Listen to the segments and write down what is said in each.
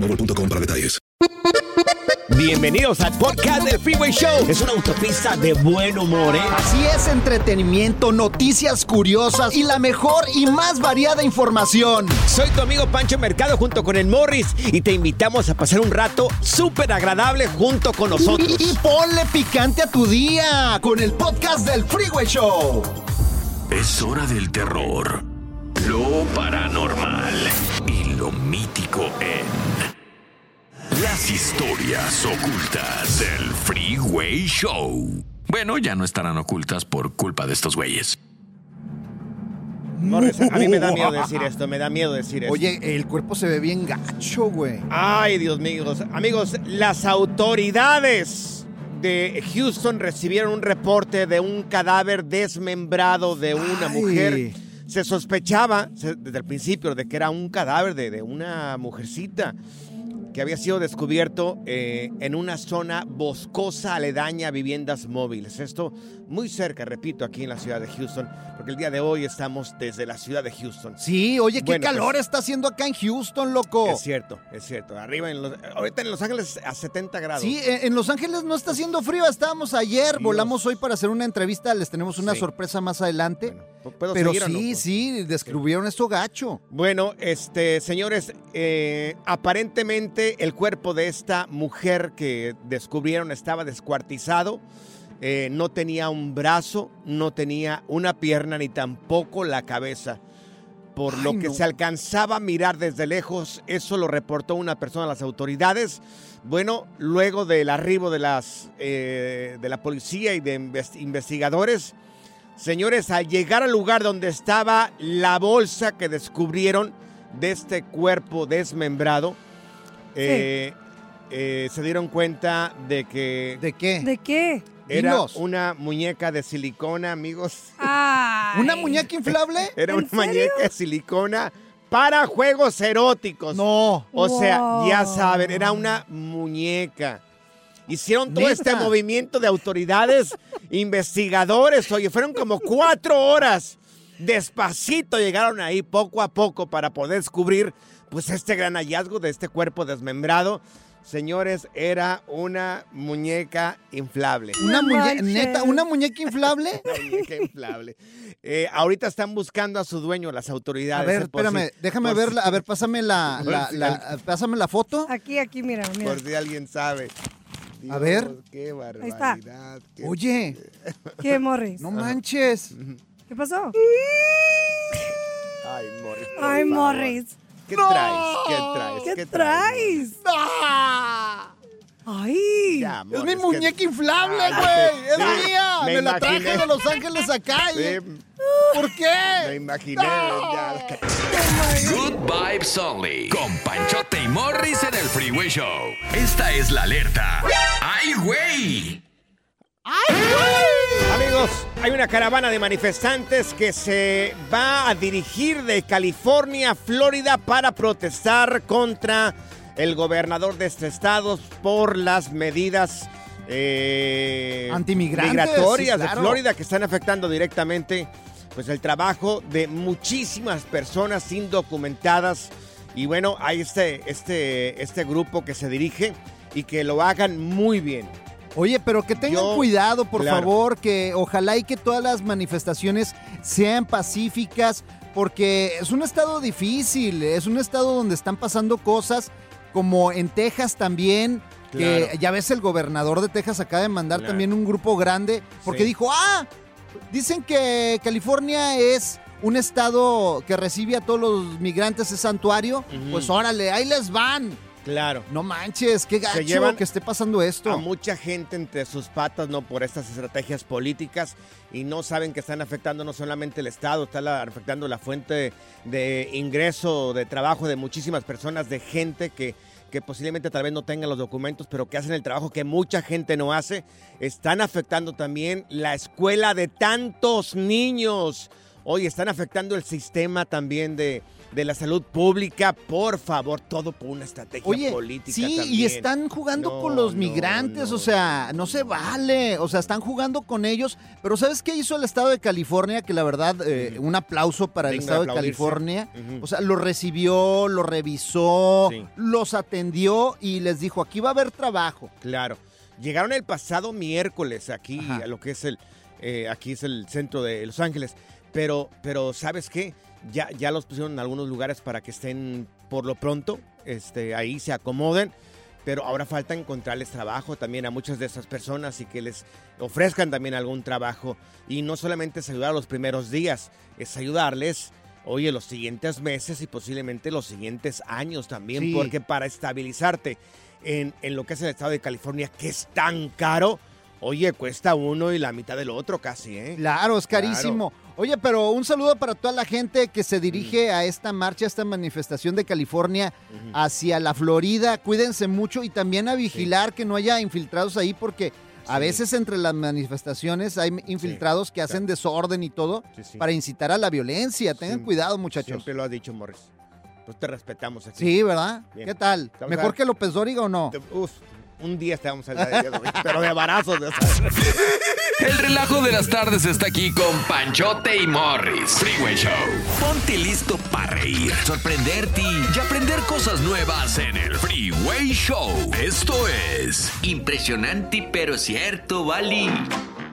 boostmobile.com para detalles. Bienvenidos al podcast del Freeway Show. Es una autopista de buen humor, ¿eh? Así es, entretenimiento, noticias curiosas y la mejor y más variada información. Soy tu amigo Pancho Mercado junto con el Morris y te invitamos a pasar un rato súper agradable junto con nosotros. Y, y ponle picante a tu día con el podcast del Freeway Show. Es hora del terror, lo paranormal y lo mítico en las historias ocultas del Freeway Show. Bueno, ya no estarán ocultas por culpa de estos güeyes. Morris, a mí me da miedo decir esto, me da miedo decir esto. Oye, el cuerpo se ve bien gacho, güey. Ay, Dios mío. Amigos, las autoridades de Houston recibieron un reporte de un cadáver desmembrado de una Ay. mujer. Se sospechaba desde el principio de que era un cadáver de, de una mujercita que había sido descubierto eh, en una zona boscosa aledaña a viviendas móviles. Esto muy cerca, repito, aquí en la ciudad de Houston, porque el día de hoy estamos desde la ciudad de Houston. Sí, oye, qué Bueno, calor pues- está haciendo acá en Houston, loco. Es cierto, es cierto. Arriba en los, ahorita en Los Ángeles a 70 grados. Sí, en Los Ángeles no está haciendo frío, estábamos ayer, Dios. volamos hoy para hacer una entrevista, les tenemos una Sí. sorpresa más adelante. Bueno, ¿puedo Pero seguir o no? sí, sí, descubrieron esto gacho. Bueno, este, señores, eh, aparentemente el cuerpo de esta mujer que descubrieron estaba descuartizado. eh, no tenía un brazo, no tenía una pierna ni tampoco la cabeza. Por Ay, lo que no. se alcanzaba a mirar desde lejos, eso lo reportó una persona a las autoridades. Bueno, luego del arribo de, las, eh, de la policía y de inves- investigadores, Señores, al llegar al lugar donde estaba la bolsa que descubrieron de este cuerpo desmembrado, eh, eh, se dieron cuenta de que ¿De qué? ¿De qué? era Dinos. una muñeca de silicona, amigos. Ay. ¿Una muñeca inflable? Era ¿En una serio? muñeca de silicona para juegos eróticos. No. O sea, ya saben, era una muñeca. Hicieron todo ¿Neta? este movimiento de autoridades, investigadores, oye, fueron como cuatro horas. Despacito llegaron ahí poco a poco para poder descubrir pues este gran hallazgo de este cuerpo desmembrado. Señores, era una muñeca inflable. Una muñeca, neta, una muñeca inflable. Una muñeca inflable. Eh, ahorita están buscando a su dueño las A autoridades. ver, eh, espérame, si- déjame verla. si- A ver, pásame la, la- pásame la foto. Aquí, aquí, mira, mira. Por si alguien sabe. A ver. Qué está. barbaridad. qué- Oye, ¿Qué, Morris? no manches. ¿Qué pasó? Ay, Morris. Ay, favor. Morris. ¿Qué traes? ¿Qué traes? ¿Qué traes? Ay. Ya, Es mi ¿qué- muñeca inflable, Ay, güey. Es sí, mía. me Me, la traje de Los Ángeles acá. y- Sí, ¿Por me qué? imaginé. ya. Good Vibes Only. Con Panchote y Morris en el Freeway Show. Esta es la alerta. ¡Ay, güey! Amigos, hay una caravana de manifestantes que se va a dirigir de California a Florida para protestar contra el gobernador de este estado por las medidas eh, migratorias sí, claro. de Florida que están afectando directamente pues el trabajo de muchísimas personas indocumentadas y bueno hay este este este grupo que se dirige y que lo hagan muy bien Oye, pero que tengan Yo- cuidado, por claro. favor, que ojalá y que todas las manifestaciones sean pacíficas, porque es un estado difícil, es un estado donde están pasando cosas como en Texas también, que Claro. ya ves el gobernador de Texas acaba de mandar Claro. también un grupo grande, porque Sí. dijo, ah, dicen que California es un estado que recibe a todos los migrantes, es santuario, pues órale, ahí les van. claro No manches, qué gacho llevan que esté pasando esto. a mucha gente entre sus patas, ¿no? Por estas estrategias políticas y no saben que están afectando no solamente el Estado, están la- afectando la fuente de ingreso, de trabajo de muchísimas personas, de gente que, que posiblemente tal vez no tengan los documentos, pero que hacen el trabajo que mucha gente no hace. Están afectando también la escuela de tantos niños. Oye, están afectando el sistema también de, de la salud pública. Por favor, todo por una estrategia Oye, política. sí, y están jugando No, con los no, migrantes, no. o sea, no se vale, o sea, están jugando con ellos, pero ¿sabes qué hizo el estado de California? Que la verdad, eh, un aplauso para el estado de. California, o sea, lo recibió, lo revisó, Sí. los atendió y les dijo, aquí va a haber trabajo. Claro. Llegaron el pasado miércoles aquí Ajá. a lo que es el eh, aquí es el centro de Los Ángeles, pero pero sabes qué ya ya los pusieron en algunos lugares para que estén por lo pronto este ahí se acomoden. Pero ahora falta encontrarles trabajo también a muchas de esas personas y que les ofrezcan también algún trabajo. Y no solamente es ayudar los primeros días, es ayudarles, oye, los siguientes meses y posiblemente los siguientes años también. Sí. Porque para estabilizarte en, en lo que es el estado de California, que es tan caro, oye, cuesta uno y la mitad del otro casi, ¿eh? Claro, es carísimo. Oye, pero un saludo para toda la gente que se dirige a esta marcha, a esta manifestación de California hacia la Florida. Cuídense mucho y también a vigilar que no haya infiltrados ahí porque a Sí. veces entre las manifestaciones hay infiltrados que hacen desorden y todo para incitar a la violencia. Tengan cuidado, muchachos. Siempre lo has dicho, Morris. Pues te respetamos aquí. Sí, ¿verdad? Bien. ¿Qué tal? ¿Mejor que López Dóriga o no? Uf, un día te vamos a hablar de eso, pero de barazos. de esas. El relajo de las tardes está aquí con Panchote y Morris. Freeway Show. Ponte listo para reír, sorprenderte y aprender cosas nuevas en el Freeway Show. Esto es impresionante pero cierto, Bali.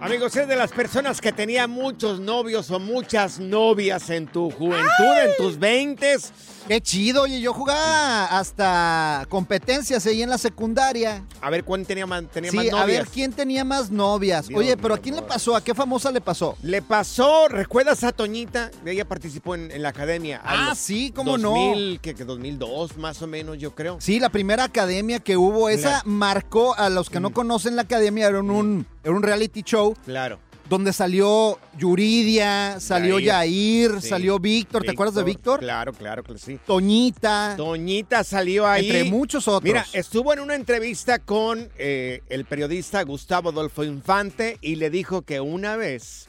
Amigos, es de las personas que tenía muchos novios o muchas novias en tu juventud, en tus veintes. Qué chido, oye, yo jugaba hasta competencias ahí en la secundaria. A ver, ¿cuál tenía más, tenía más Sí, novias? a ver quién tenía más novias. Dios Oye, pero ¿a quién le pasó? ¿A qué famosa le pasó? Le pasó, ¿recuerdas a Toñita? Ella participó en, en la academia. Ah, sí, cómo no. 2000, que, que 2002 más o menos, yo creo. Sí, la primera academia que hubo, esa Claro. marcó a los que no conocen la academia, era un, era un reality show Claro. Donde salió Yuridia, salió Yair. Yair, Sí. salió Víctor, ¿te acuerdas de Víctor? Claro, claro que sí. Toñita, Toñita salió ahí. entre muchos otros. Mira, estuvo en una entrevista con eh, el periodista Gustavo Adolfo Infante y le dijo que una vez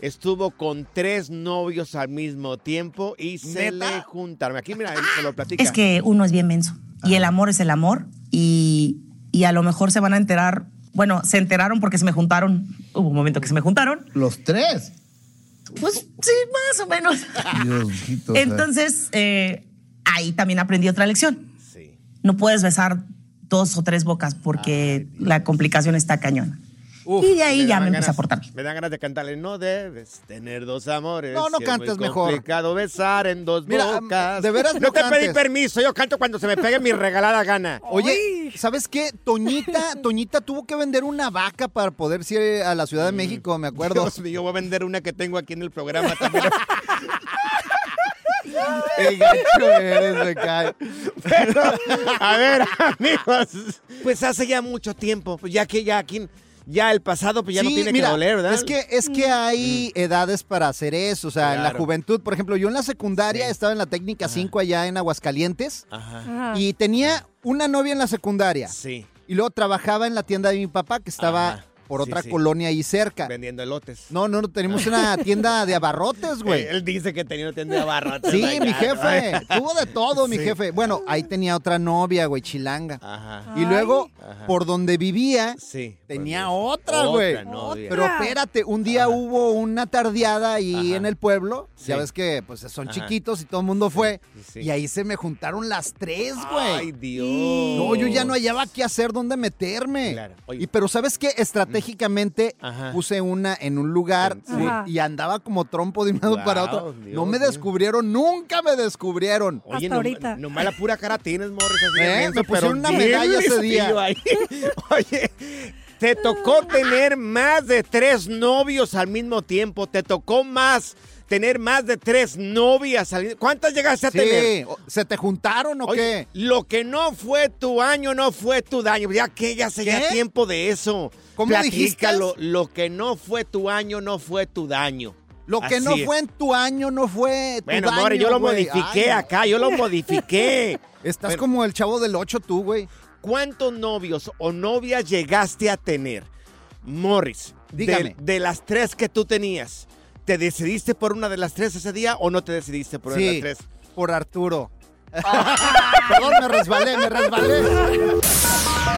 estuvo con tres novios al mismo tiempo y se ¿Neta? le juntaron. Aquí, mira, él se lo platica. Es que uno es bien menso y el amor es el amor y, y a lo mejor se van a enterar, bueno, se enteraron porque se me juntaron, hubo un momento que se me juntaron, Los tres. pues sí, más o menos. Diosito. Entonces, eh, ahí también aprendí otra lección. Sí. No puedes besar dos o tres bocas porque la complicación está cañona. Uf, y de ahí ya me empecé ganas- a portar bien. Me dan ganas de cantarle. No debes tener dos amores. No, no si es muy cantes mejor. complicado besar en dos Mira, bocas. de veras no, no te pedí cantes. permiso. Yo canto cuando se me pegue mi regalada gana. Oye, ¿sabes qué? Toñita, Toñita tuvo que vender una vaca para poder ir a la Ciudad de México, me acuerdo. Mm. Dios mío, voy a vender una que tengo aquí en el programa también. El gacho eres, me cae. Pero, a ver, amigos. Pues hace ya mucho tiempo, ya que ya aquí, ya el pasado, pues ya no tiene mira, que doler, ¿verdad? Es que, es que hay edades para hacer eso. O sea, en la juventud, por ejemplo, yo en la secundaria Sí. estaba en la técnica 5 allá en Aguascalientes Ajá. Ajá. y tenía una novia en la secundaria. Sí. Y luego trabajaba en la tienda de mi papá que estaba Ajá. Por otra sí. colonia ahí cerca. Vendiendo elotes. No, no, no, tenemos una tienda de abarrotes, güey. Eh, Él dice que tenía una tienda de abarrotes. Sí, allá, mi ¿no? jefe. Tuvo de todo, mi Sí. jefe. Bueno, ahí tenía otra novia, güey, chilanga. Ajá. Y luego, Ajá. por donde vivía, Sí. tenía pues, otra, güey. Otra novia. Pero espérate, un día hubo una tardeada ahí Ajá. en el pueblo. Ya Sí. ves que pues son Ajá. chiquitos y todo el mundo fue. sí. Y ahí se me juntaron las tres, güey. Ay, Dios. No, yo ya no hallaba qué hacer, dónde meterme. Claro. Oye. Y pero ¿sabes qué? Estratégicamente Ajá. puse una en un lugar Sí. y andaba como trompo de un lado Wow, para otro. Dios no me descubrieron, nunca me descubrieron. Oye, Hasta no, ahorita. nomás la pura cara tienes, Morris. Así de ¿Eh? Me pusieron una medalla ese día. ahí. Oye, te tocó tener más de tres novios al mismo tiempo. Te tocó más tener más de tres novias ¿Cuántas llegaste a Sí, tener? ¿se te juntaron o Oye, qué? lo que no fue tu año no fue tu daño. Ya que ya ¿Qué? tiempo de eso. ¿Cómo dijiste? Platícalo. Lo que no fue tu año no fue tu daño. Lo que Así no es. fue en tu año no fue tu Bueno, daño, More, yo lo modifiqué Ay, acá, yo lo modifiqué. Estás Pero- como el chavo del 8 tú, güey. ¿Cuántos novios o novias llegaste a tener? Morris, de- Dígame. De, las tres que tú tenías, ¿te decidiste por una de las tres ese día o no te decidiste por una de las Sí, tres? por Arturo. Perdón, me resbalé, me resbalé.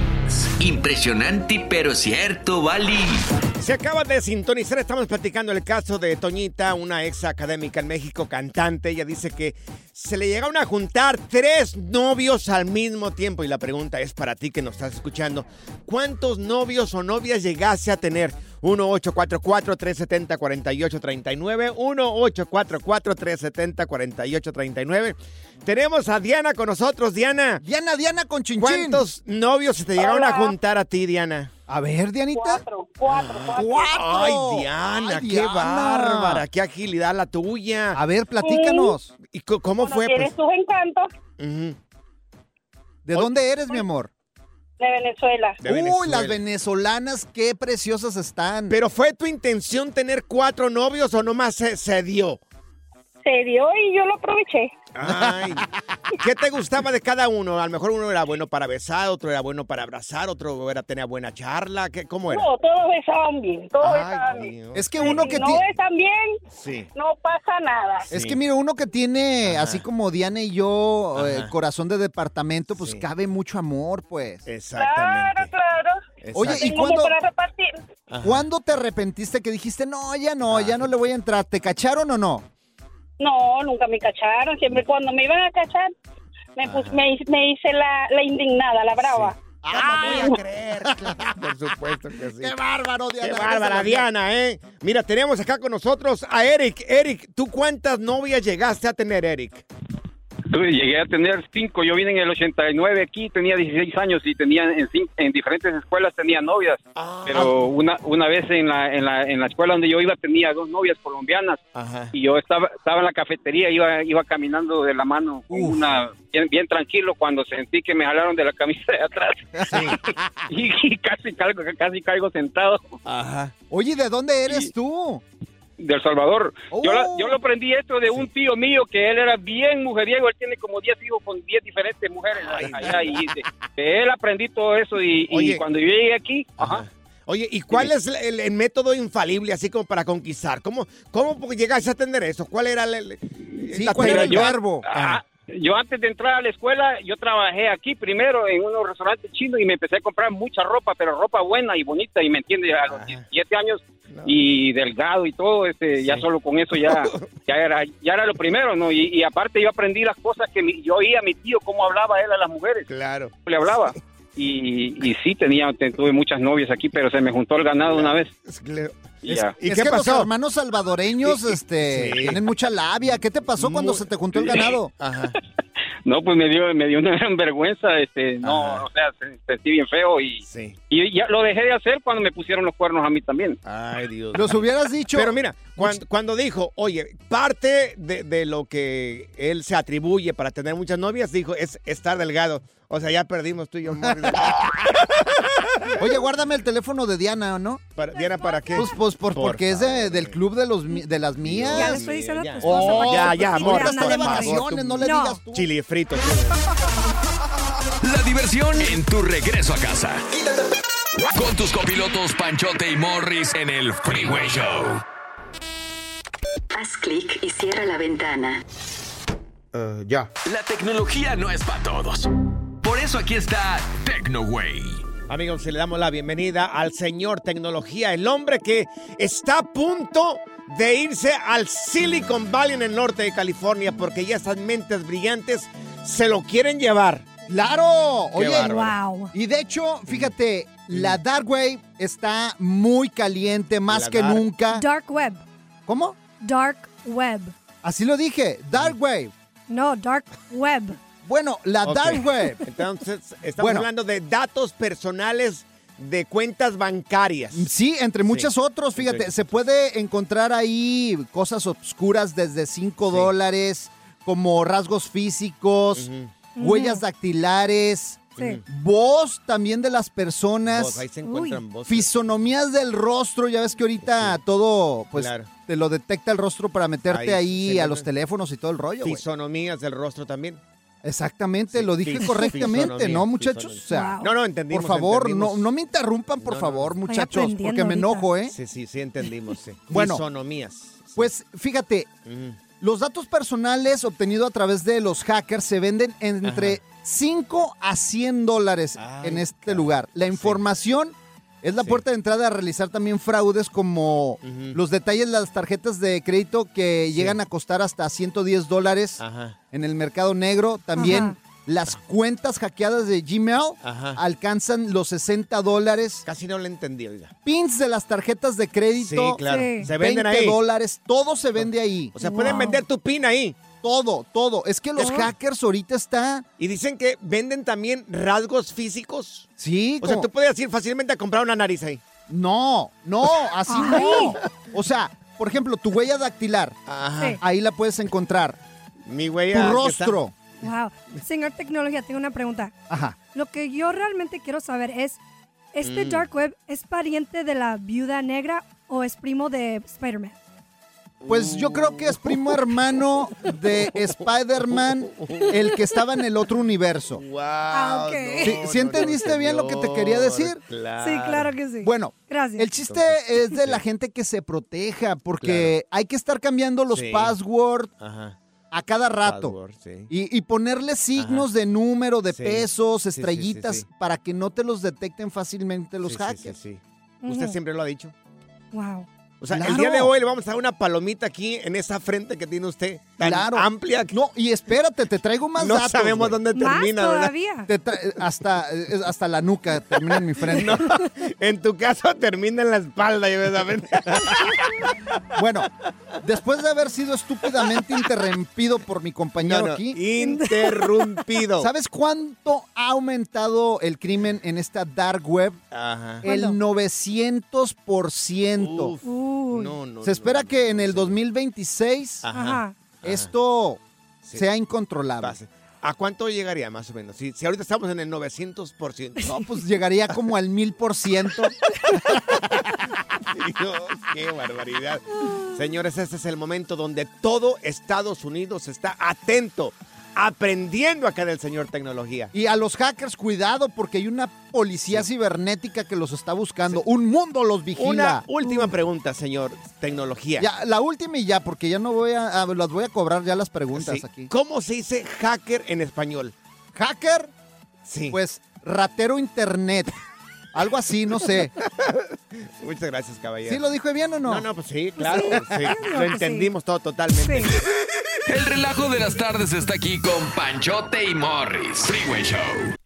Impresionante, pero cierto, Bali. Se acaba de sintonizar, estamos platicando el caso de Toñita, una ex académica en México, cantante. Ella dice que se le llegaron a juntar tres novios al mismo tiempo. Y la pregunta es para ti que nos estás escuchando, ¿cuántos novios o novias llegaste a tener? 1-844-370-4839, 1-844-370-4839. Tenemos a Diana con nosotros, Diana. Diana, Diana con chinchín. ¿Cuántos novios se te llegaron a Hola. juntar a ti, Diana? A ver, Dianita. Cuatro, cuatro, cuatro. ¡Cuatro! Ay, Diana, Ay, qué Diana. bárbara, qué agilidad la tuya. A ver, platícanos. ¿Y cómo Bueno, fue? tienes Pues? tus encantos. ¿De dónde eres, mi amor? de Venezuela. De Uy, Venezuela. las venezolanas, qué preciosas están. ¿Pero fue tu intención tener cuatro novios o nomás se, se dio? Se dio y yo lo aproveché. Ay, ¿qué te gustaba de cada uno? A lo mejor uno era bueno para besar, otro era bueno para abrazar, otro era tenía buena charla. ¿Qué, ¿Cómo era? No, todos besaban bien, todos Ay, besaban bien. Dios. es que uno que si no tiene... besan bien, Sí. no pasa nada. Es que mira, uno que tiene, así como Diana y yo, eh, corazón de departamento, pues Sí. cabe mucho amor, pues. Claro, Exactamente. claro. Oye, Exacto. ¿y Tengo cuándo- para repartir. Ajá. ¿Cuándo te arrepentiste que dijiste, no, ya no, Ah, ya no le voy a entrar? ¿Te cacharon o no? No, nunca me cacharon. Siempre cuando me iban a cachar, me, pus- me, hice- me hice la, la indignada, la brava. Ah, no voy a creer. Por supuesto que sí. ¡Qué bárbaro, Diana! Qué bárbara, Diana, ¿eh? Mira, tenemos acá con nosotros a Eric. Eric, ¿tú cuántas novias llegaste a tener, Eric? Llegué a tener cinco. Yo vine en el 89 aquí, tenía 16 años y tenía en, en diferentes escuelas tenía novias. Ah. Pero una una vez en la, en la en la escuela donde yo iba tenía dos novias colombianas y yo estaba estaba en la cafetería, iba iba caminando de la mano una bien, bien tranquilo cuando sentí que me jalaron de la camisa de atrás. y, y casi caigo casi caigo sentado. Ajá. Oye, ¿de dónde eres tú? De El Salvador. Yo, la- Oh. yo lo aprendí esto de un tío mío que él era bien mujeriego, él tiene como 10 hijos con 10 diferentes mujeres allá y de, de él aprendí todo eso y, cuando yo llegué aquí, ajá, Oye, ¿y cuál es el, el método infalible así como para conquistar? ¿Cómo, cómo llegaste a entender eso? ¿Cuál era el, el- la Mira, técnica? yo- ah, yo antes de entrar a la escuela, yo trabajé aquí primero en unos restaurantes chinos y me empecé a comprar mucha ropa, pero ropa buena y bonita, y me entiendes, a los 17 años y delgado y todo, este, ya solo con eso ya, ya era, ya era lo primero, ¿no? Y, y aparte yo aprendí las cosas que mi- yo oía a mi tío cómo hablaba él a las mujeres. Claro. Le hablaba. Y, y sí, tenía, te- tuve muchas novias aquí, pero se me juntó el ganado una vez. Y ya. es que los hermanos salvadoreños este, Sí. tienen mucha labia. ¿Qué te pasó cuando se te juntó el ganado? No, pues me dio, me dio una gran vergüenza, este, no, o sea, se- sentí bien feo y, y ya lo dejé de hacer cuando me pusieron los cuernos a mí también. Ay, Dios. Los hubieras dicho. Pero mira, cuando, cuando dijo, oye, parte de, de lo que él se atribuye para tener muchas novias, dijo, es estar delgado. O sea, ya perdimos tú y yo. Oye, guárdame el teléfono de Diana, ¿no? Para- ¿Diana para qué? Pues, pues por- Por porque es de- del club de, los, de las mías. Ya le estoy diciendo a tu esposa que ya, ya, amor. No le No. digas tú. Chili frito. La diversión en tu regreso a casa. Con tus copilotos Panchote y Morris en el Freeway Show. Haz clic y cierra la ventana. ya. La tecnología no es para todos. Eso aquí está TecnoWay. Amigos, le damos la bienvenida al señor tecnología, el hombre que está a punto de irse al Silicon Valley en el norte de California porque ya esas mentes brillantes se lo quieren llevar. ¡Claro! Qué Oye, bárbaro. y de hecho, fíjate, la Dark Wave está muy caliente, más La que dark- nunca. Dark Web. ¿Cómo? Dark Web. Así lo dije, Dark Wave. No, Dark Web. Bueno, la Ok. Dark Web. Entonces, estamos Bueno. hablando de datos personales de cuentas bancarias. Sí, entre muchos otros, fíjate, Sí. se puede encontrar ahí cosas obscuras desde 5 dólares, como rasgos físicos, huellas dactilares, Sí. voz también de las personas, Voz, ahí se encuentran voces. fisonomías del rostro, ya ves que ahorita todo, pues, Claro. te lo detecta el rostro para meterte Ahí a los teléfonos y todo el rollo. Fisonomías del rostro también. Exactamente, Sí, lo dije fis- correctamente, fisonomía, ¿no, muchachos? O sea, Wow. No, no, entendimos, Por favor, entendimos. No, no me interrumpan, por No, no. favor, muchachos, porque me ahorita. enojo, ¿eh? Sí, sí, sí, entendimos. Sí. Bueno. Fisonomías. Pues fíjate, los datos personales obtenidos a través de los hackers se venden entre 5 a 100 dólares en este lugar. La información es la puerta de entrada a realizar también fraudes como los detalles de las tarjetas de crédito que llegan a costar hasta 110 dólares Ajá. en el mercado negro. También Ajá. las cuentas hackeadas de Gmail Ajá. alcanzan los 60 dólares. Casi no le entendí, oiga. Pins de las tarjetas de crédito. Sí, claro. Sí. Se 20 venden ahí. dólares. Todo se vende ahí. O sea, pueden vender tu pin ahí. Todo, todo. Es que los Ajá. hackers ahorita están. Y dicen que venden también rasgos físicos. Sí, O sea, tú puedes ir fácilmente a comprar una nariz ahí. No, no, así Ay. no. O sea, por ejemplo, tu huella dactilar. Sí. Ahí la puedes encontrar. Mi Tu huella. que rostro. Wow. Señor Tecnología, tengo una pregunta. Ajá. Lo que yo realmente quiero saber es, ¿este Mm. Dark Web es pariente de la Viuda Negra o es primo de Spider-Man? Pues yo creo que es primo hermano de Spider-Man, el que estaba en el otro universo. Wow. Ah, ok. ¿Sí, sí entendiste bien lo que te quería decir? Sí, claro que sí. Bueno, Gracias. el chiste es de la gente que se proteja, porque hay que estar cambiando los Sí. passwords Ajá. a cada rato. Password, sí. Y, y ponerle signos de número, de Sí. pesos, Sí, sí, sí, estrellitas, sí. para que no te los detecten fácilmente los hackers. sí, sí. ¿Usted siempre lo ha dicho? Wow. O sea, el día de hoy le vamos a dar una palomita aquí en esa frente que tiene usted, tan Claro. amplia. No, y espérate, te traigo más No datos. sabemos güey. dónde termina, ¿verdad? Te tra- hasta, hasta la nuca termina en mi frente. No, en tu caso termina en la espalda, Bueno, después de haber sido estúpidamente interrumpido por mi compañero No, no, aquí. interrumpido. ¿Sabes cuánto ha aumentado el crimen en esta dark web? Ajá. El 900%. No, no. Se espera que en el 2026 Ajá. esto sea incontrolable. Pase. ¿A cuánto llegaría más o menos? Si, si ahorita estamos en el 900%. No, pues llegaría como al 1000%. Dios, qué barbaridad. Señores, este es el momento donde todo Estados Unidos está atento, aprendiendo acá del señor tecnología. Y a los hackers, cuidado, porque hay una policía cibernética que los está buscando. Un mundo los vigila. Una última pregunta, señor tecnología. Ya, la última y ya, porque ya no voy a, a- las voy a cobrar ya las preguntas Sí. aquí. ¿Cómo se dice hacker en español? ¿Hacker? Sí. Pues ratero internet. Algo así, no sé. Muchas gracias, caballero. ¿Sí lo dije bien o no? No, no, pues sí, claro. Sí. sí. Lo que entendimos todo totalmente. El relajo de las tardes está aquí con Panchote y Morris. Freeway Show.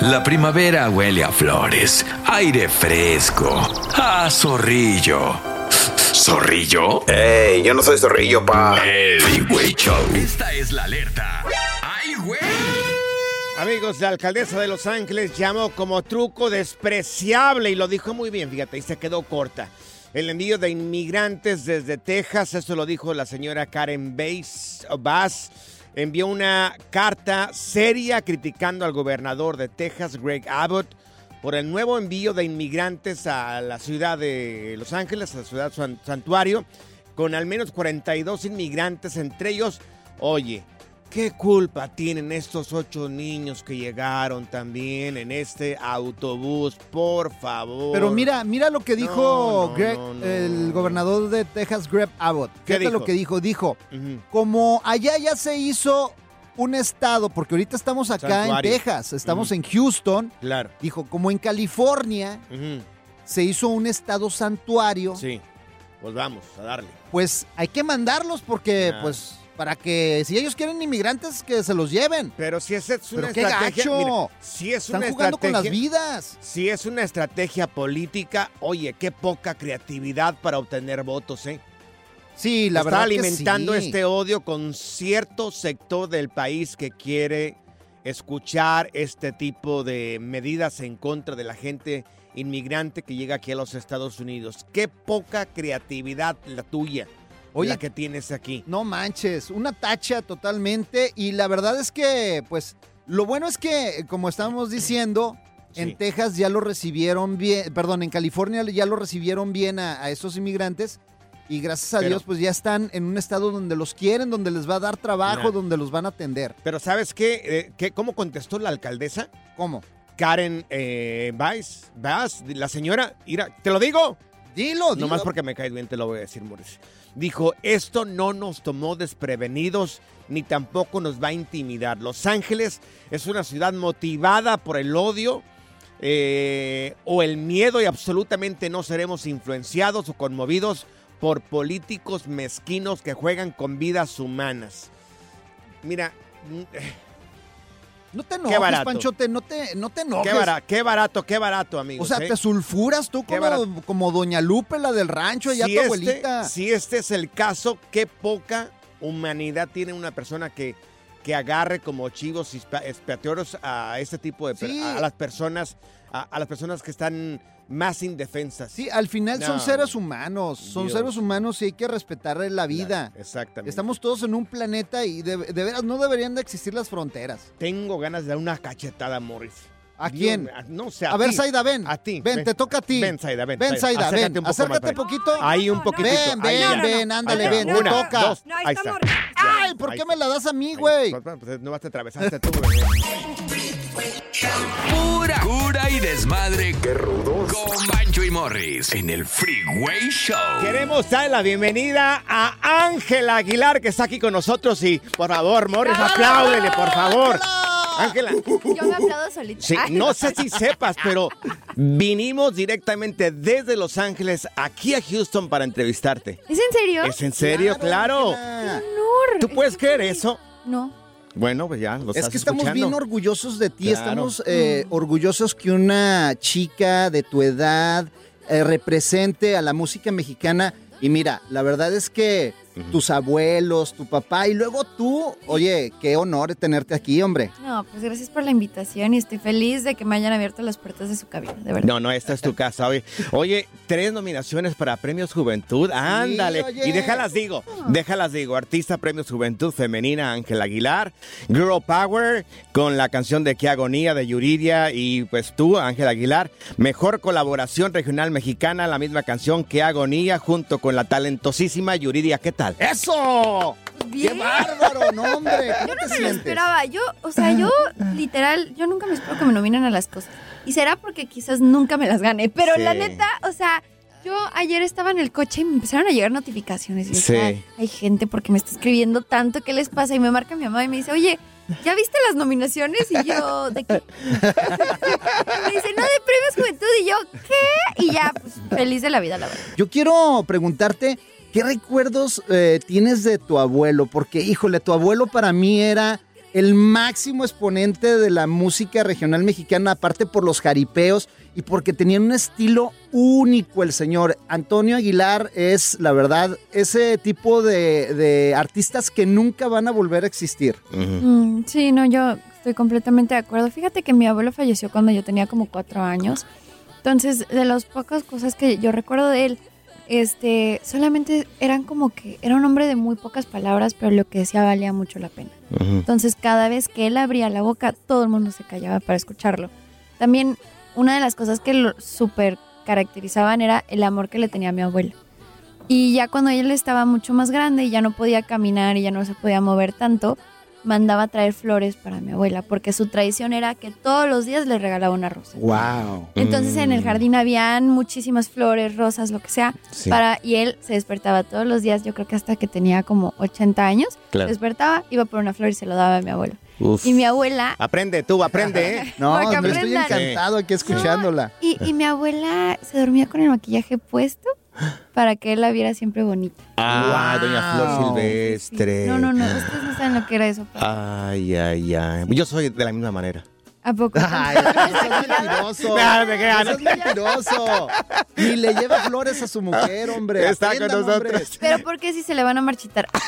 La primavera huele a flores, aire fresco, a zorrillo. ¿Zorrillo? ¡Ey! Yo no soy zorrillo, pa. El Freeway Show. Esta es la alerta. ¡Ay, güey! Amigos, la alcaldesa de Los Ángeles llamó como truco despreciable y lo dijo muy bien, fíjate, y se quedó corta. El envío de inmigrantes desde Texas, eso lo dijo la señora Karen Bass, Bass, envió una carta seria criticando al gobernador de Texas, Greg Abbott, por el nuevo envío de inmigrantes a la ciudad de Los Ángeles, a la ciudad san- santuario, con al menos 42 inmigrantes, entre ellos, oye, ¿Qué culpa tienen estos ocho niños que llegaron también en este autobús? Por favor. Pero mira, mira lo que dijo No, no, Greg- no, el gobernador de Texas, Greg Abbott. ¿Qué Fíjate dijo? lo que dijo. Dijo, como allá ya se hizo un estado, porque ahorita estamos acá Santuario. en Texas, estamos en Houston. Claro. Dijo, como en California se hizo un estado santuario, Sí, pues vamos a darle. pues hay que mandarlos porque, pues, para que si ellos quieren inmigrantes, que se los lleven. Pero si esa es una Pero qué estrategia, gacho. mira, si es Están una jugando con las estrategia- vidas. Si es una estrategia política, oye, qué poca creatividad para obtener votos, ¿eh? Sí, la Está verdad alimentando que sí. este odio con cierto sector del país que quiere escuchar este tipo de medidas en contra de la gente inmigrante que llega aquí a los Estados Unidos. Qué poca creatividad la tuya, Oye, la que tienes aquí. No manches, una tacha totalmente. Y la verdad es que, pues, lo bueno es que, como estábamos diciendo, en. Texas ya lo recibieron bien, perdón, en California ya lo recibieron bien a, a esos inmigrantes. Y gracias a Pero- Dios, pues ya están en un estado donde los quieren, donde les va a dar trabajo, donde los van a atender. Pero ¿sabes qué? Eh, qué? ¿Cómo contestó la alcaldesa? ¿Cómo? Karen eh, Bass, la señora, mira, ¿te lo digo? Dilo, Nomás dilo. porque me cae bien te lo voy a decir, Morris. Dijo, esto no nos tomó desprevenidos ni tampoco nos va a intimidar. Los Ángeles es una ciudad motivada por el odio eh, o el miedo y absolutamente no seremos influenciados o conmovidos por políticos mezquinos que juegan con vidas humanas. Mira, mm, No te Qué enojes, barato. Panchote, no te, no te enojes. qué, bara- qué barato, qué barato, amigo. O sea, te sulfuras tú Qué como, como Doña Lupe, la del rancho, allá si tu este, abuelita. si este es el caso, qué poca humanidad tiene una persona que, que agarre como chivos expiatorios a este tipo de Sí. a las personas a, a las personas que están más indefensas. Sí, al final son seres humanos, son Dios. seres humanos y hay que respetarle la vida. Exactamente. Estamos todos en un planeta y de, de veras no deberían de existir las fronteras. Tengo ganas de dar una cachetada, Morris. ¿A Dios quién? No sé. A, A ver, ti. Zaida, ven. A ti. Ven, te toca a ti. Ven, Zaida, ven. Ven, Acércate ven. un poco Acércate más, un poquito. Ahí un poquitito. Ven, ahí ven, ven, ándale, ven, te toca. dos, No, ahí ahí está ¿por qué me la das a mí, güey? Pues, pues, no vas te atravesaste tú, güey. Pura cura y desmadre. Qué rudos. Con Bancho y Morris en el Freeway Show. Queremos dar la bienvenida a Ángela Aguilar, que está aquí con nosotros. Y por favor, Morris, apláudele, por favor. Ángela. Yo me aplaudo solita. Sí, no sé si sepas, pero vinimos directamente desde Los Ángeles aquí a Houston para entrevistarte. ¿Es en serio? ¿Es en serio? Claro. honor. ¿Tú puedes creer eso? No. Bueno, pues ya lo Es estás que estamos escuchando. bien orgullosos de ti, Claro. estamos eh, orgullosos que una chica de tu edad eh, represente a la música mexicana. Y mira, la verdad es que tus abuelos, tu papá y luego tú, oye, qué honor tenerte aquí, hombre. No, pues gracias por la invitación y estoy feliz de que me hayan abierto las puertas de su cabina, de verdad. No, no, esta es tu casa. Oye, oye tres nominaciones para Premios Juventud. Ándale. Y déjalas digo, déjalas digo. Artista Premios Juventud Femenina Ángela Aguilar. Girl Power con la canción de Qué Agonía de Yuridia. Y pues tú, Ángela Aguilar. Mejor colaboración regional mexicana, la misma canción Qué Agonía junto con la talentosísima Yuridia. ¿Qué tal? ¡Eso! Bien. ¡Qué bárbaro! No, hombre, ¿cómo Yo te no me lo esperaba. Yo, o sea, yo literal, yo nunca me espero que me nominen a las cosas. Y será porque quizás nunca me las gane. Pero Sí. la neta, o sea, yo ayer estaba en el coche y me empezaron a llegar notificaciones. Y yo Sí. decía, hay gente porque me está escribiendo tanto, ¿qué les pasa? Y me marca mi mamá y me dice, oye, ¿ya viste las nominaciones? Y yo, ¿de qué? me dice, no, de Premios Juventud. Y yo, ¿qué? Y ya, pues, feliz de la vida, la verdad. Yo quiero preguntarte, ¿qué recuerdos eh, tienes de tu abuelo? Porque, híjole, tu abuelo para mí era el máximo exponente de la música regional mexicana, aparte por los jaripeos y porque tenía un estilo único el señor. Antonio Aguilar es, la verdad, ese tipo de, de artistas que nunca van a volver a existir. Mm, sí, no, yo estoy completamente de acuerdo. Fíjate que mi abuelo falleció cuando yo tenía como cuatro años. Entonces, de las pocas cosas que yo recuerdo de él, este, solamente eran como que era un hombre de muy pocas palabras, pero lo que decía valía mucho la pena. Entonces, cada vez que él abría la boca, todo el mundo se callaba para escucharlo. También, una de las cosas que lo súper caracterizaban era el amor que le tenía a mi abuela. Y ya cuando él estaba mucho más grande y ya no podía caminar y ya no se podía mover tanto, mandaba a traer flores para mi abuela, porque su tradición era que todos los días le regalaba una rosa. ¡Wow! Entonces en el jardín habían muchísimas flores, rosas, lo que sea, Sí. para y él se despertaba todos los días, yo creo que hasta que tenía como 80 años, Claro. se despertaba, iba por una flor y se lo daba a mi abuelo. Uf. Y mi abuela Aprende tú, aprende, ¿eh? No, no estoy encantado aquí escuchándola. y, y mi abuela se dormía con el maquillaje puesto para que él la viera siempre bonita. Ah, doña Flor. Silvestre. No, no, no, ustedes no saben lo que era eso. pa. Ay, ay, ay. Yo soy de la misma manera. ¿A poco? Ay, eso es mentiroso. No, me quedan. Eso es mentiroso. Ni le lleva flores a su mujer, hombre. Está con nosotros. hombres. Pero ¿por qué si se le van a marchitar?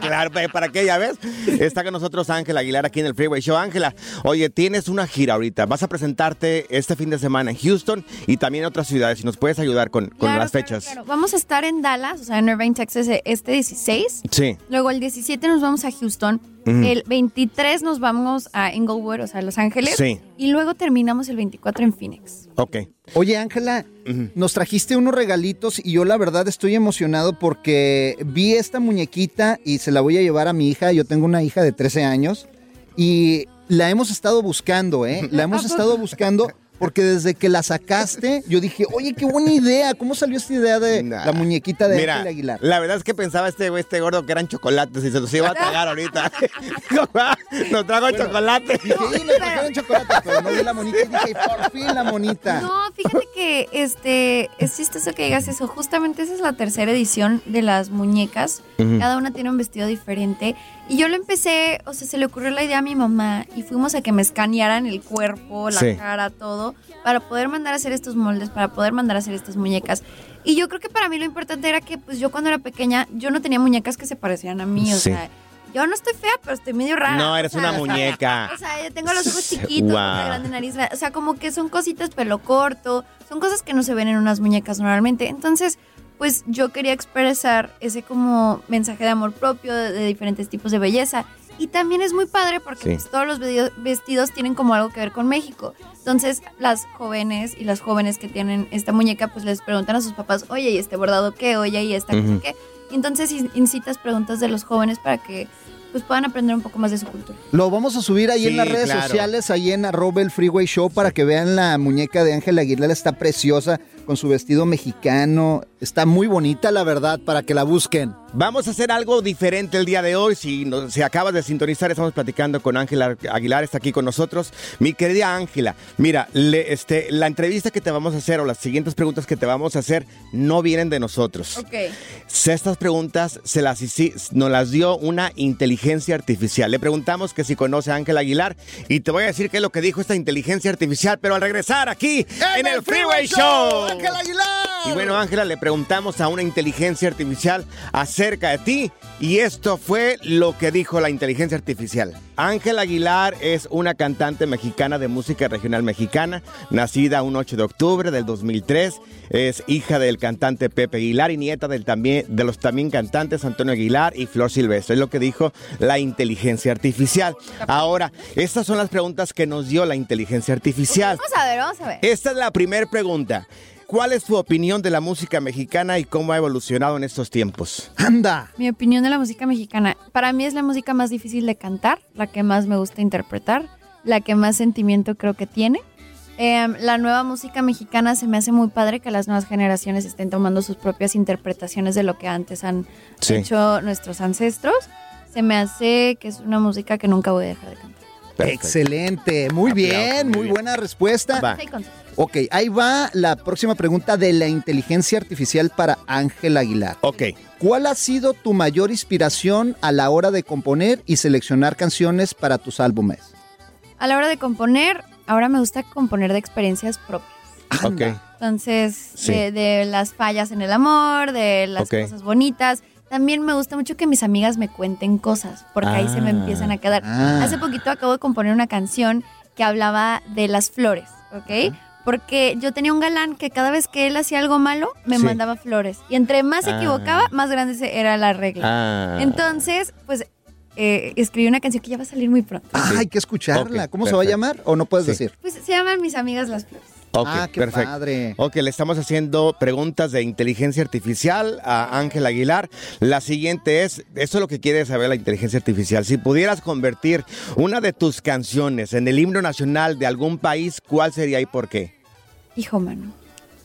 Claro, ¿para- ¿para qué? Ya ves. Está con nosotros Ángela Aguilar aquí en el Freeway Show. Ángela, oye, tienes una gira ahorita. Vas a presentarte este fin de semana en Houston y también en otras ciudades. Si nos puedes ayudar con, con Claro, las claro, fechas. claro. Vamos a estar en Dallas, o sea, en Irvine, Texas, este 16. Sí. Luego el 17 nos vamos a Houston. El 23 nos vamos a Inglewood, o sea, Los Ángeles. Sí. Y luego terminamos el 24 en Phoenix. Ok. Oye, Ángela, nos trajiste unos regalitos y yo la verdad estoy emocionado porque vi esta muñequita y se la voy a llevar a mi hija. Yo tengo una hija de 13 años y la hemos estado buscando, ¿eh? La hemos estado buscando porque desde que la sacaste, yo dije, oye, qué buena idea. ¿Cómo salió esta idea de la muñequita de Mira, Aguilar? la verdad es que pensaba este güey, este gordo que eran chocolates y se los iba a tragar ahorita. Nos trago chocolate. Dije, "Y me trajeron chocolate, pero no vi la monita y dije, por fin la monita. No, fíjate que este es chistoso que digas eso. Justamente esa es la tercera edición de las muñecas. Cada una tiene un vestido diferente. Y yo lo empecé, o sea, se le ocurrió la idea a mi mamá y fuimos a que me escanearan el cuerpo, la Sí. cara, todo, para poder mandar a hacer estos moldes, para poder mandar a hacer estas muñecas. Y yo creo que para mí lo importante era que, pues yo cuando era pequeña, yo no tenía muñecas que se parecían a mí, o Sí. sea, yo no estoy fea, pero estoy medio rara. No, eres o sea, una muñeca. O sea, yo tengo los ojos chiquitos, boca grande, nariz. O sea, como que son cositas, pelo corto. Son cosas que no se ven en unas muñecas normalmente. Entonces, pues yo quería expresar ese como mensaje de amor propio, de, de diferentes tipos de belleza. Y también es muy padre porque Sí. pues, todos los vestidos tienen como algo que ver con México. Entonces, las jóvenes y las jóvenes que tienen esta muñeca, pues les preguntan a sus papás, oye, ¿y este bordado qué? Oye, ¿y esta cosa Ujú. qué? Y entonces in- incitas preguntas de los jóvenes para que pues puedan aprender un poco más de su cultura. Lo vamos a subir ahí en Sí, las redes claro. sociales, ahí en arroba el Freeway Show, para que vean la muñeca de Ángela Aguilar. Está preciosa, con su vestido mexicano. Está muy bonita, la verdad, para que la busquen. Vamos a hacer algo diferente el día de hoy. Si, no- si acabas de sintonizar, estamos platicando con Ángela Aguilar, está aquí con nosotros. Mi querida Ángela, mira, le- este, la entrevista que te vamos a hacer o las siguientes preguntas que te vamos a hacer no vienen de nosotros. Ok. Estas preguntas se las nos las dio una inteligencia artificial. Le preguntamos que si conoce a Ángela Aguilar y te voy a decir qué es lo que dijo esta inteligencia artificial, pero al regresar aquí en, el Freeway Show. ¡Ángela Aguilar! Y bueno, Ángela, le preguntamos a una inteligencia artificial acerca de ti y esto fue lo que dijo la inteligencia artificial. Ángela Aguilar es una cantante mexicana de música regional mexicana, nacida un 8 de octubre del 2003, es hija del cantante Pepe Aguilar y nieta del también, de los también cantantes Antonio Aguilar y Flor Silvestre, es lo que dijo la inteligencia artificial. Ahora, estas son las preguntas que nos dio la inteligencia artificial. Vamos a ver, vamos a ver. Esta es la primera pregunta. ¿Cuál es tu opinión de la música mexicana y cómo ha evolucionado en estos tiempos? ¡Anda! Mi opinión de la música mexicana. Para mí es la música más difícil de cantar, la que más me gusta interpretar, la que más sentimiento creo que tiene. Em, la nueva música mexicana se me hace muy padre que las nuevas generaciones estén tomando sus propias interpretaciones de lo que antes han Sí. hecho nuestros ancestros. Se me hace que es una música que nunca voy a dejar de cantar. Excelente, muy bien, muy buena respuesta. Va. Ok, ahí va la próxima pregunta de la inteligencia artificial para Ángel Aguilar. Ok. ¿Cuál ha sido tu mayor inspiración a la hora de componer y seleccionar canciones para tus álbumes? A la hora de componer, ahora me gusta componer de experiencias propias. Ok. Entonces, Sí. de, de las fallas en el amor, de las cosas bonitas. También me gusta mucho que mis amigas me cuenten cosas, porque ahí se me Ah. empiezan a quedar. Ah. Hace poquito acabo de componer una canción que hablaba de las flores, ¿ok? Porque yo tenía un galán que cada vez que él hacía algo malo, me Sí. mandaba flores. Y entre más se Ah. equivocaba, más grande se- era la regla. Ah. Entonces, pues, eh, escribí una canción que ya va a salir muy pronto. Ah, hay que escucharla. ¿Cómo se va a llamar o no puedes Sí. decir? Pues se llaman Mis Amigas las Flores. Ok, Ah, qué perfecto. padre. Ok, le estamos haciendo preguntas de inteligencia artificial a Ángel Aguilar. La siguiente es, esto es lo que quiere saber la inteligencia artificial. Si pudieras convertir una de tus canciones en el himno nacional de algún país, ¿cuál sería y por qué? Hijo, mano,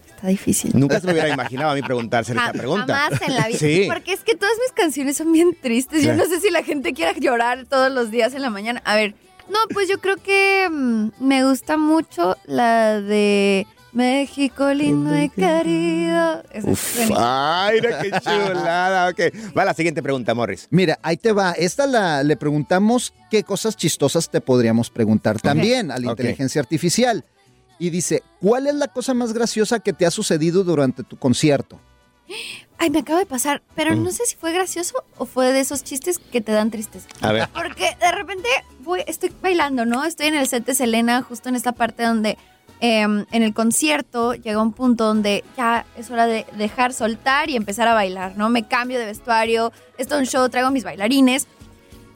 está difícil. Nunca se me hubiera imaginado a mí preguntarse esta pregunta. Jamás en la vida. Sí. Porque es que todas mis canciones son bien tristes. Claro. Yo no sé si la gente quiera llorar todos los días en la mañana. A ver, no, pues yo creo que mm, me gusta mucho la de México lindo y querido. Esa es Uf, buenísima. ay, mira qué chulada. Ok, va la siguiente pregunta, Morris. Mira, ahí te va. Esta la, le preguntamos qué cosas chistosas te podríamos preguntar también a la Ok. inteligencia artificial. Y dice, ¿cuál es la cosa más graciosa que te ha sucedido durante tu concierto? Ay, me acaba de pasar. Pero Mm. no sé si fue gracioso o fue de esos chistes que te dan tristeza. A ver. Porque de repente voy, estoy bailando, ¿no? Estoy en el set de Selena, justo en esta parte donde em, en el concierto llega un punto donde ya es hora de dejar soltar y empezar a bailar, ¿no? Me cambio de vestuario, esto es un show, traigo mis bailarines.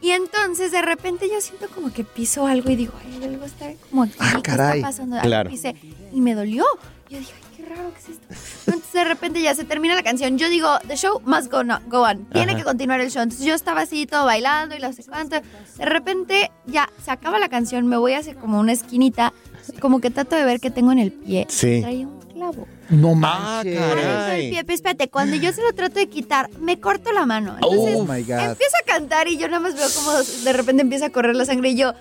Y entonces de repente yo siento como que piso algo y digo, ay, algo está como aquí, ¿qué caray. está pasando? Claro. pisé. Y me dolió. Yo dije, ay, qué raro, ¿qué es esto? Entonces de repente ya se termina la canción. Yo digo, the show must go, no- go on. Tiene Ajá. que continuar el show. Entonces yo estaba así todo bailando y la sé cuánto. De repente ya se acaba la canción, me voy hacia como una esquinita, como que trato de ver qué tengo en el pie. Sí. Traía un clavo. No Ay, manches. el pie, pero espérate, cuando yo se lo trato de quitar, me corto la mano. Entonces, Oh my God. empiezo a cantar y yo nada más veo como de repente empieza a correr la sangre y yo,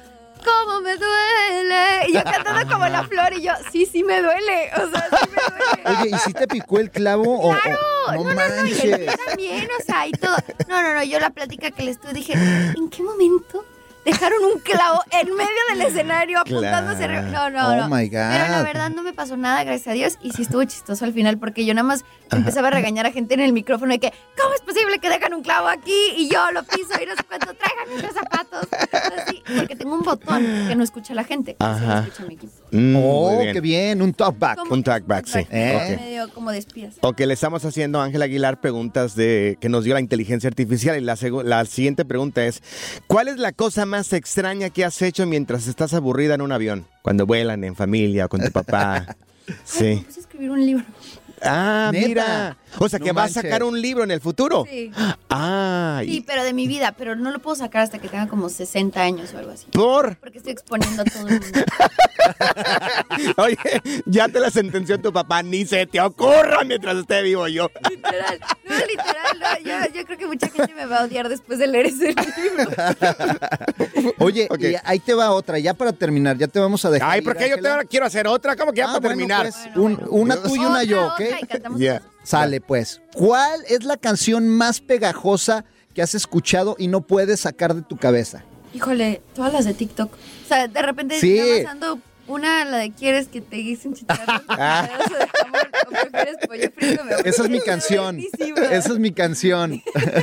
¿cómo me duele? Y yo cantando como la flor y yo, sí, sí me duele. O sea, sí me duele. Oye, ¿y si te picó el clavo o, o- Claro, no, no, no, no, y el manches? pie también, o sea, y todo. No, no, no, yo la plática que les tuve dije, ¿en qué momento dejaron un clavo en medio del escenario apuntándose arriba? No, no, Oh, no. my God. Pero la verdad no me pasó nada, gracias a Dios, y sí estuvo chistoso al final porque yo nada más empezaba a regañar a gente en el micrófono de que, ¿cómo es posible que dejan un clavo aquí? Y yo lo piso y no sé cuánto, traigan mis zapatos. Así, porque tengo un botón que no escucha la gente. Ajá. escucha mi equipo. Mm, oh, bien. qué bien, un talkback. ¿Cómo? Un talkback, sí. ¿Eh? Ok. Medio como de espías. Ok, le estamos haciendo a Ángel Aguilar preguntas de que nos dio la inteligencia artificial y la, la siguiente pregunta es, ¿cuál es la cosa más extraña que has hecho mientras estás aburrida en un avión? Cuando vuelan en familia o con tu papá. Sí. Puse a escribir un libro. Ah, ¿Neta? mira. O sea, No que vas a sacar un libro en el futuro. Sí. Ah, y- Sí, pero de mi vida, pero no lo puedo sacar hasta que tenga como 60 años o algo así. ¿por? Porque estoy exponiendo a todo el mundo. Oye, ya te la sentenció tu papá, ni se te ocurra mientras esté vivo yo. Literal. No, literal, no. Yo, yo creo que mucha gente me va a odiar después de leer ese libro. Oye, y ahí te va otra, ya para terminar, ya te vamos a dejar. Ay, ir, ¿por qué yo te quiero hacer otra? ¿Cómo que ya Ah, para bueno, terminar? pues, un- una tú y una yo, ¿ok? Otra y cantamos Ya. Sale, pues. ¿Cuál es la canción más pegajosa que has escuchado y no puedes sacar de tu cabeza? Híjole, todas las de TikTok. O sea, de repente Sí. nada más ando una, la de quieres que te guisen de jamón, o prefieres pollo frito. Me voy. Esa es mi canción. Esa es mi canción.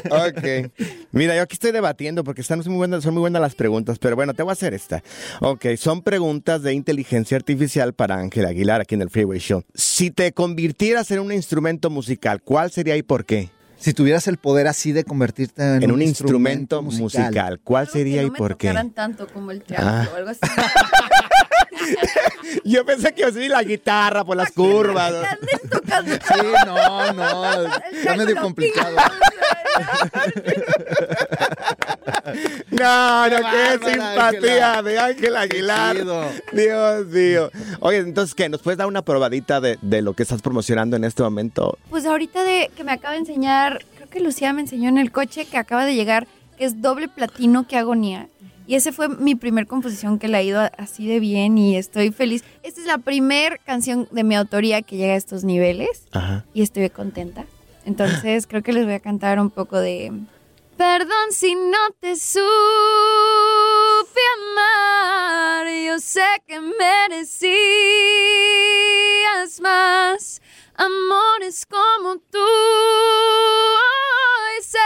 Ok. Mira, yo aquí estoy debatiendo porque están muy buenas, son muy buenas las preguntas, pero bueno, te voy a hacer esta. Ok, son preguntas de inteligencia artificial para Ángel Aguilar aquí en el Freeway Show. Si te convirtieras en un instrumento musical, ¿cuál sería y por qué? Si tuvieras el poder así de convertirte en, En un instrumento musical, ¿cuál sería que y me por qué? tanto como el teatro Ah. o algo así. Yo pensé que iba a ser la guitarra por las curvas. Sí, no, no. Está medio complicado. No, no, qué simpatía Ángela. de Ángel Aguilar. Dios mío. Oye, entonces, ¿qué? ¿Nos puedes dar una probadita de, de lo que estás promocionando en este momento? Pues ahorita de que me acaba de enseñar, creo que Lucía me enseñó en el coche que acaba de llegar, que es doble platino, que agonía. Y ese fue mi primer composición que le ha ido así de bien y estoy feliz. Esta es la primer canción de mi autoría que llega a estos niveles Ajá. y estoy contenta. Entonces creo que les voy a cantar un poco de... Perdón si no te supe amar, yo sé que merecías más amores como tú. Hoy sé,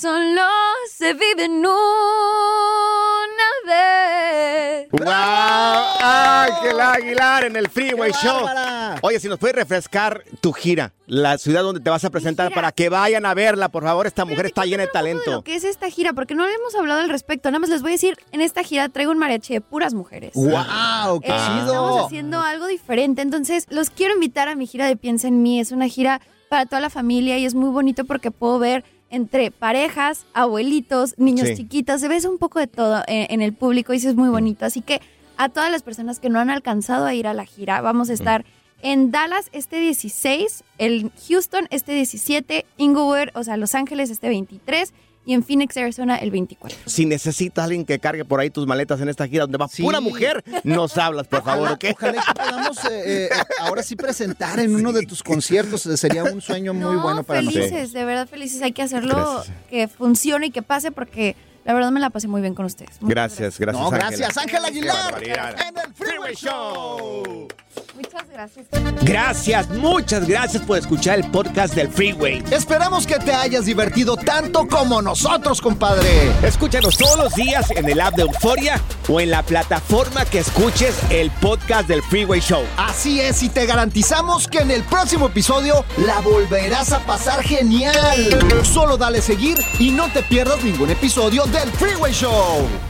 solo se viven una vez. ¡Wow! Ángel Aguilar en el Freeway Show. Oye, si nos puedes refrescar tu gira, la ciudad donde te vas a presentar para que vayan a verla, por favor. Esta mujer está llena de de talento. lo que es esta gira, porque no le hemos hablado al respecto. Nada más les voy a decir, en esta gira traigo un mariachi de puras mujeres. ¡Wow! ¡Qué Eh, chido! Estamos haciendo algo diferente. Entonces, los quiero invitar a mi gira de Piensa en mí. Es una gira para toda la familia y es muy bonito porque puedo ver entre parejas, abuelitos, niños Sí. chiquitos. Se ves un poco de todo en, en el público y eso es muy bonito. Así que a todas las personas que no han alcanzado a ir a la gira, vamos a estar en Dallas este 16, en Houston este 17, Inglewood, o sea, Los Ángeles este 23 y en Phoenix, Arizona el 24. Si necesitas alguien que cargue por ahí tus maletas en esta gira donde va pura mujer, nos hablas, por favor, Ojalá, ¿ok? ojalá que podamos eh, eh, ahora sí presentar en uno de tus conciertos. Eh, Sería un sueño muy bueno para felices, nosotros. de verdad felices. Hay que hacerlo Gracias. que funcione y que pase porque la verdad me la pasé muy bien con ustedes. Gracias, gracias. No, Ángela. gracias, Ángela Aguilar. En el Freeway Show. Muchas gracias. Gracias, muchas gracias por escuchar el podcast del Freeway. Esperamos que te hayas divertido tanto como nosotros, compadre. Escúchanos todos los días en el app de Euforia o en la plataforma que escuches el podcast del Freeway Show. Así es, y te garantizamos que en el próximo episodio la volverás a pasar genial. Solo dale seguir y no te pierdas ningún episodio del Freeway Show.